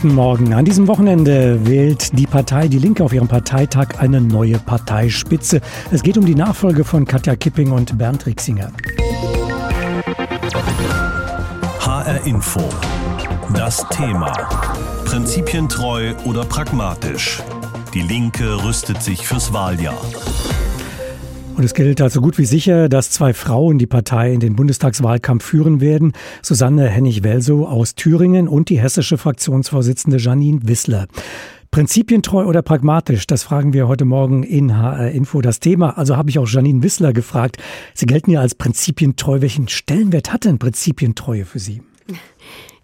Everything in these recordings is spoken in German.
Guten Morgen. An diesem Wochenende wählt die Partei Die Linke auf ihrem Parteitag eine neue Parteispitze. Es geht um die Nachfolge von Katja Kipping und Bernd Rixinger. HR Info. Das Thema. Prinzipientreu oder pragmatisch? Die Linke rüstet sich fürs Wahljahr. Und es gilt also gut wie sicher, dass zwei Frauen die Partei in den Bundestagswahlkampf führen werden. Susanne Hennig-Welsow aus Thüringen und die hessische Fraktionsvorsitzende Janine Wissler. Prinzipientreu oder pragmatisch? Das fragen wir heute Morgen in HR Info. Das Thema, also habe ich auch Janine Wissler gefragt. Sie gelten ja als prinzipientreu. Welchen Stellenwert hat denn Prinzipientreue für Sie?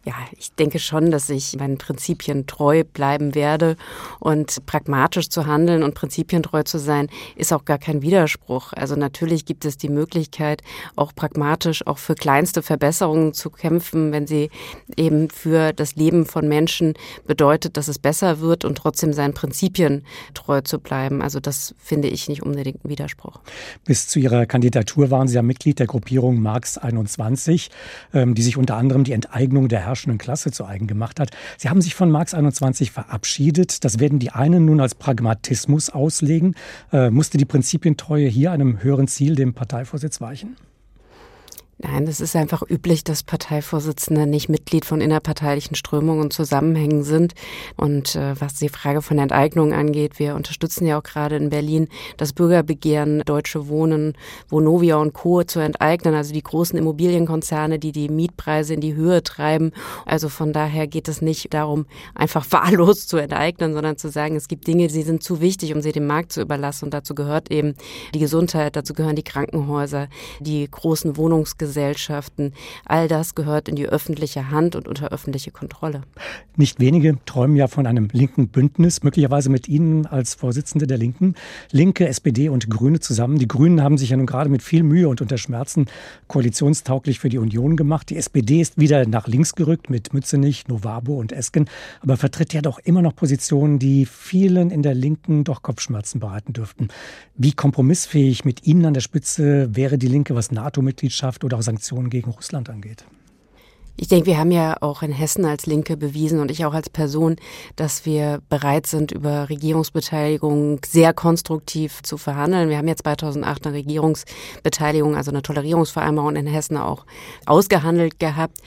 Ja, ich denke schon, dass ich meinen Prinzipien treu bleiben werde und pragmatisch zu handeln und prinzipientreu zu sein, ist auch gar kein Widerspruch. Also natürlich gibt es die Möglichkeit, auch pragmatisch auch für kleinste Verbesserungen zu kämpfen, wenn sie eben für das Leben von Menschen bedeutet, dass es besser wird und trotzdem seinen Prinzipien treu zu bleiben. Also das finde ich nicht unbedingt ein Widerspruch. Bis zu Ihrer Kandidatur waren Sie ja Mitglied der Gruppierung Marx 21, ähm, die sich unter anderem die Enteignung der Herrschaft herrschenden Klasse zu eigen gemacht hat. Sie haben sich von Marx 21 verabschiedet. Das werden die einen nun als Pragmatismus auslegen. Äh, musste die Prinzipientreue hier einem höheren Ziel, dem Parteivorsitz, weichen? Nein, es ist einfach üblich, dass Parteivorsitzende nicht Mitglied von innerparteilichen Strömungen und Zusammenhängen sind. Und äh, was die Frage von Enteignung angeht, wir unterstützen ja auch gerade in Berlin das Bürgerbegehren Deutsche Wohnen, Vonovia und Co. zu enteignen, also die großen Immobilienkonzerne, die die Mietpreise in die Höhe treiben. Also von daher geht es nicht darum, einfach wahllos zu enteignen, sondern zu sagen, es gibt Dinge, die sind zu wichtig, um sie dem Markt zu überlassen. Und dazu gehört eben die Gesundheit, dazu gehören die Krankenhäuser, die großen Wohnungsgesellschaften Gesellschaften. All das gehört in die öffentliche Hand und unter öffentliche Kontrolle. Nicht wenige träumen ja von einem linken Bündnis, möglicherweise mit Ihnen als Vorsitzende der Linken. Linke, SPD und Grüne zusammen. Die Grünen haben sich ja nun gerade mit viel Mühe und unter Schmerzen koalitionstauglich für die Union gemacht. Die SPD ist wieder nach links gerückt mit Mützenich, Novabo und Esken, aber vertritt ja doch immer noch Positionen, die vielen in der Linken doch Kopfschmerzen bereiten dürften. Wie kompromissfähig mit Ihnen an der Spitze wäre die Linke, was NATO-Mitgliedschaft oder auch Sanktionen gegen Russland angeht? Ich denke, wir haben ja auch in Hessen als Linke bewiesen und ich auch als Person, dass wir bereit sind, über Regierungsbeteiligung sehr konstruktiv zu verhandeln. Wir haben ja 2008 eine Regierungsbeteiligung, also eine Tolerierungsvereinbarung in Hessen auch ausgehandelt gehabt.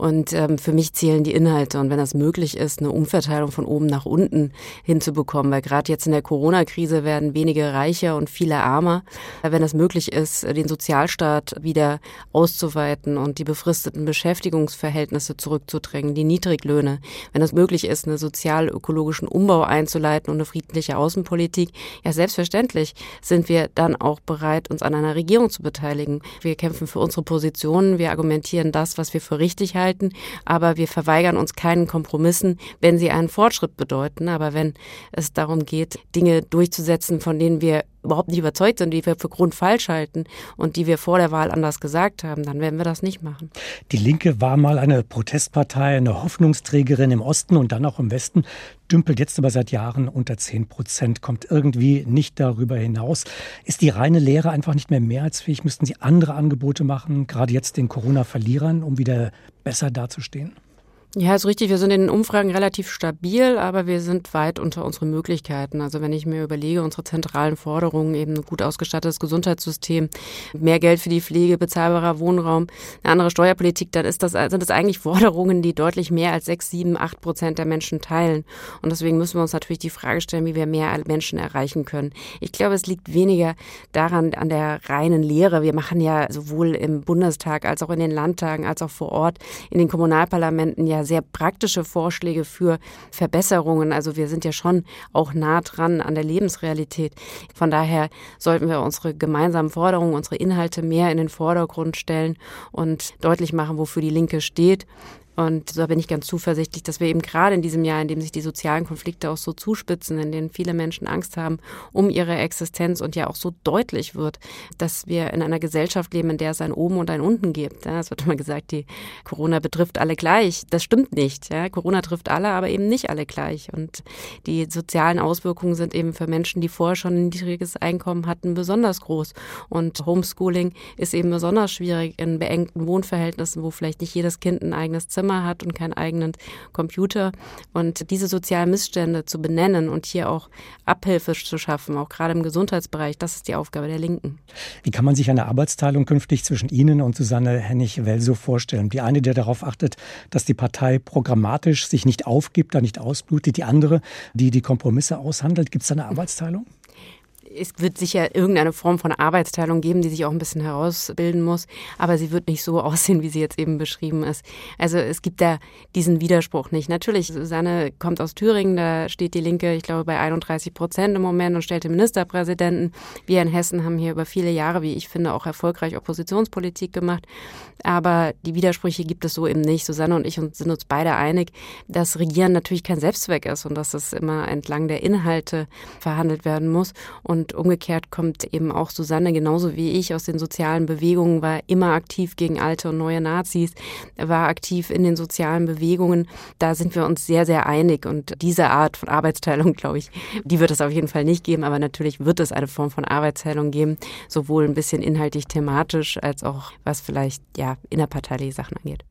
Und ähm, für mich zählen die Inhalte. Und wenn das möglich ist, eine Umverteilung von oben nach unten hinzubekommen, weil gerade jetzt in der Corona-Krise werden wenige reicher und viele ärmer. Wenn das möglich ist, den Sozialstaat wieder auszuweiten und die befristeten Beschäftigungsverhältnisse zurückzudrängen, die Niedriglöhne, wenn das möglich ist, einen sozial-ökologischen Umbau einzuleiten und eine friedliche Außenpolitik, ja selbstverständlich sind wir dann auch bereit, uns an einer Regierung zu beteiligen. Wir kämpfen für unsere Positionen, wir argumentieren das, was wir für richtig halten halten, aber wir verweigern uns keinen Kompromissen, wenn sie einen Fortschritt bedeuten. Aber wenn es darum geht, Dinge durchzusetzen, von denen wir überhaupt nicht überzeugt sind, die wir für grundfalsch halten und die wir vor der Wahl anders gesagt haben, dann werden wir das nicht machen. Die Linke war mal eine Protestpartei, eine Hoffnungsträgerin im Osten und dann auch im Westen, dümpelt jetzt aber seit Jahren unter 10 Prozent, kommt irgendwie nicht darüber hinaus. Ist die reine Lehre einfach nicht mehr mehrheitsfähig? Müssten Sie andere Angebote machen, gerade jetzt den Corona-Verlierern, um wieder besser dazustehen? Ja, ist richtig. Wir sind in den Umfragen relativ stabil, aber wir sind weit unter unseren Möglichkeiten. Also wenn ich mir überlege, unsere zentralen Forderungen, eben ein gut ausgestattetes Gesundheitssystem, mehr Geld für die Pflege, bezahlbarer Wohnraum, eine andere Steuerpolitik, dann ist das, sind das eigentlich Forderungen, die deutlich mehr als sechs, sieben, acht Prozent der Menschen teilen. Und deswegen müssen wir uns natürlich die Frage stellen, wie wir mehr Menschen erreichen können. Ich glaube, es liegt weniger daran, an der reinen Lehre. Wir machen ja sowohl im Bundestag als auch in den Landtagen, als auch vor Ort in den Kommunalparlamenten ja sehr praktische Vorschläge für Verbesserungen. Also wir sind ja schon auch nah dran an der Lebensrealität. Von daher sollten wir unsere gemeinsamen Forderungen, unsere Inhalte mehr in den Vordergrund stellen und deutlich machen, wofür die Linke steht. Und da bin ich ganz zuversichtlich, dass wir eben gerade in diesem Jahr, in dem sich die sozialen Konflikte auch so zuspitzen, in denen viele Menschen Angst haben um ihre Existenz und ja auch so deutlich wird, dass wir in einer Gesellschaft leben, in der es ein Oben und ein Unten gibt. Es wird immer gesagt, die Corona betrifft alle gleich. Das stimmt nicht. Corona trifft alle, aber eben nicht alle gleich. Und die sozialen Auswirkungen sind eben für Menschen, die vorher schon ein niedriges Einkommen hatten, besonders groß. Und Homeschooling ist eben besonders schwierig in beengten Wohnverhältnissen, wo vielleicht nicht jedes Kind ein eigenes Zimmer Zimmer hat und keinen eigenen Computer. Und diese sozialen Missstände zu benennen und hier auch Abhilfe zu schaffen, auch gerade im Gesundheitsbereich, das ist die Aufgabe der Linken. Wie kann man sich eine Arbeitsteilung künftig zwischen Ihnen und Susanne Hennig-Welso vorstellen? Die eine, der darauf achtet, dass die Partei programmatisch sich nicht aufgibt, da nicht ausblutet, die andere, die die Kompromisse aushandelt. Gibt es da eine Arbeitsteilung? Es wird sicher irgendeine Form von Arbeitsteilung geben, die sich auch ein bisschen herausbilden muss, aber sie wird nicht so aussehen, wie sie jetzt eben beschrieben ist. Also es gibt da diesen Widerspruch nicht. Natürlich, Susanne kommt aus Thüringen, da steht die Linke, ich glaube, bei 31 Prozent im Moment und stellt den Ministerpräsidenten. Wir in Hessen haben hier über viele Jahre, wie ich finde, auch erfolgreich Oppositionspolitik gemacht. Aber die Widersprüche gibt es so eben nicht. Susanne und ich sind uns beide einig, dass Regieren natürlich kein Selbstzweck ist und dass es immer entlang der Inhalte verhandelt werden muss. Und und umgekehrt kommt eben auch Susanne genauso wie ich aus den sozialen Bewegungen, war immer aktiv gegen alte und neue Nazis, war aktiv in den sozialen Bewegungen. Da sind wir uns sehr, sehr einig. Und diese Art von Arbeitsteilung, glaube ich, die wird es auf jeden Fall nicht geben. Aber natürlich wird es eine Form von Arbeitsteilung geben, sowohl ein bisschen inhaltlich thematisch als auch was vielleicht ja innerparteiliche Sachen angeht.